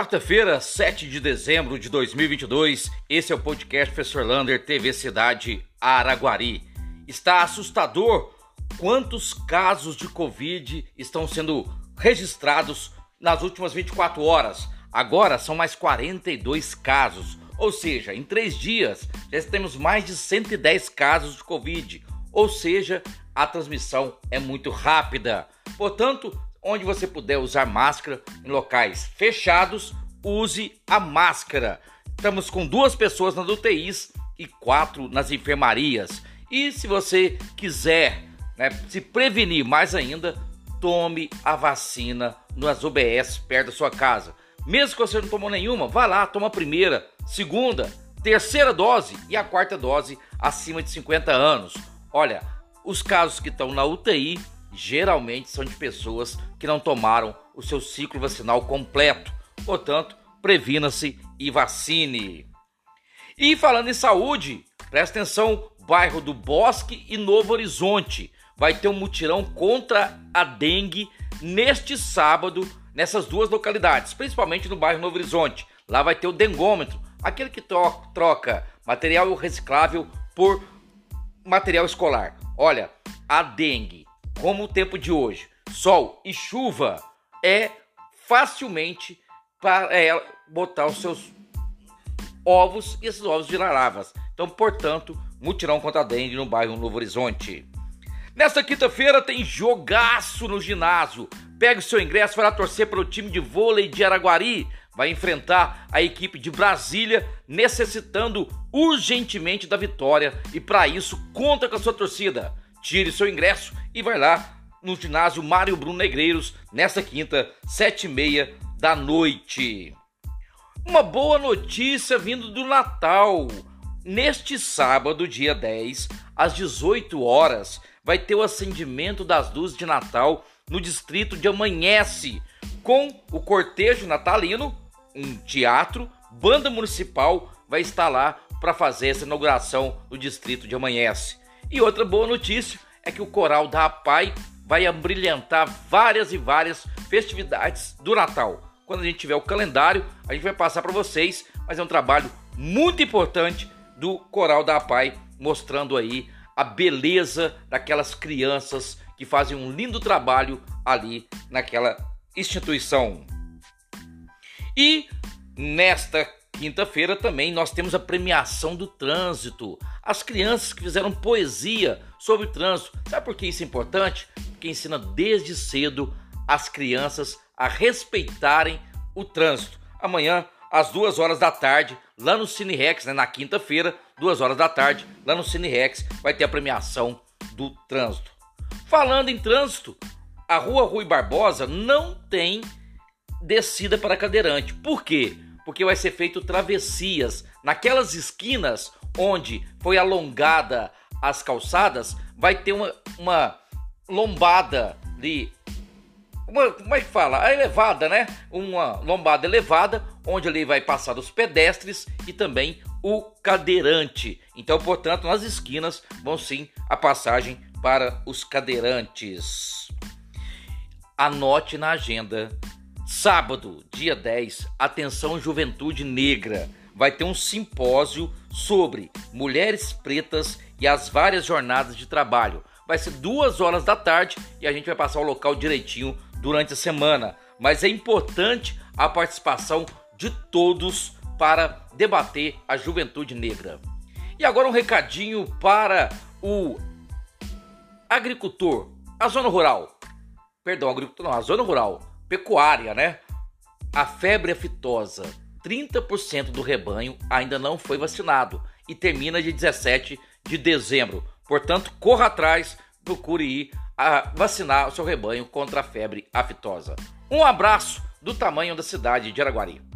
Quarta-feira, 7 de dezembro de 2022, esse é o podcast Professor Lander TV Cidade Araguari. Está assustador quantos casos de Covid estão sendo registrados nas últimas 24 horas. Agora são mais 42 casos, ou seja, em três dias já temos mais de 110 casos de Covid, ou seja, a transmissão é muito rápida. Portanto, onde você puder usar máscara em locais fechados, use a máscara. Estamos com duas pessoas nas UTIs e quatro nas enfermarias. E se você quiser né, se prevenir mais ainda, tome a vacina nas UBS perto da sua casa. Mesmo que você não tomou nenhuma, vá lá, toma a primeira, segunda, terceira dose e a quarta dose acima de 50 anos. Olha, os casos que estão na UTI geralmente são de pessoas que não tomaram o seu ciclo vacinal completo. Portanto, previna-se e vacine. E falando em saúde, presta atenção, bairro do Bosque e Novo Horizonte vai ter um mutirão contra a dengue neste sábado nessas duas localidades, principalmente no bairro Novo Horizonte. Lá vai ter o dengômetro, aquele que troca material reciclável por material escolar. Olha, a dengue como o tempo de hoje, sol e chuva, é facilmente para ela botar os seus ovos e esses ovos virar larvas. Então, portanto, mutirão contra a dengue no bairro Novo Horizonte. Nesta quinta-feira tem jogaço no ginásio. Pegue o seu ingresso para torcer para o time de vôlei de Araguari. Vai enfrentar a equipe de Brasília, necessitando urgentemente da vitória. E para isso, conta com a sua torcida. Tire seu ingresso e vai lá no ginásio Mário Bruno Negreiros nesta quinta, sete e meia da noite. Uma boa notícia vindo do Natal. Neste sábado, dia 10, às 18 horas, vai ter o acendimento das luzes de Natal no distrito de Amanhece, com o cortejo natalino, um teatro, banda municipal vai estar lá para fazer essa inauguração no distrito de Amanhece. E outra boa notícia é que o coral da APAI vai abrilhantar várias e várias festividades do Natal. Quando a gente tiver o calendário, a gente vai passar para vocês, mas é um trabalho muito importante do coral da APAI, mostrando aí a beleza daquelas crianças que fazem um lindo trabalho ali naquela instituição. E nesta quinta-feira também nós temos a premiação do trânsito. As crianças que fizeram poesia sobre trânsito. Sabe por que isso é importante? Porque ensina desde cedo as crianças a respeitarem o trânsito. Amanhã, às duas horas da tarde, lá no Cine Rex, né, na quinta-feira, duas horas da tarde, lá no Cine Rex, vai ter a premiação do trânsito. Falando em trânsito, a rua Rui Barbosa não tem descida para cadeirante. Por quê? Porque vai ser feito travessias naquelas esquinas onde foi alongada as calçadas, vai ter uma, uma lombada de uma, como é que fala? A elevada, né? Uma lombada elevada, onde ali vai passar os pedestres e também o cadeirante. Então, portanto, nas esquinas vão sim a passagem para os cadeirantes. Anote na agenda Sábado, dia 10, atenção Juventude Negra. Vai ter um simpósio sobre mulheres pretas e as várias jornadas de trabalho. Vai ser duas horas da tarde e a gente vai passar o local direitinho durante a semana. Mas é importante a participação de todos para debater a juventude negra. E agora um recadinho para o agricultor, a zona rural. Perdão, agricultor não, a zona rural pecuária, né? A febre aftosa, 30% do rebanho ainda não foi vacinado e termina de 17 de dezembro. Portanto, corra atrás, procure ir a vacinar o seu rebanho contra a febre aftosa. Um abraço do tamanho da cidade de Araguari.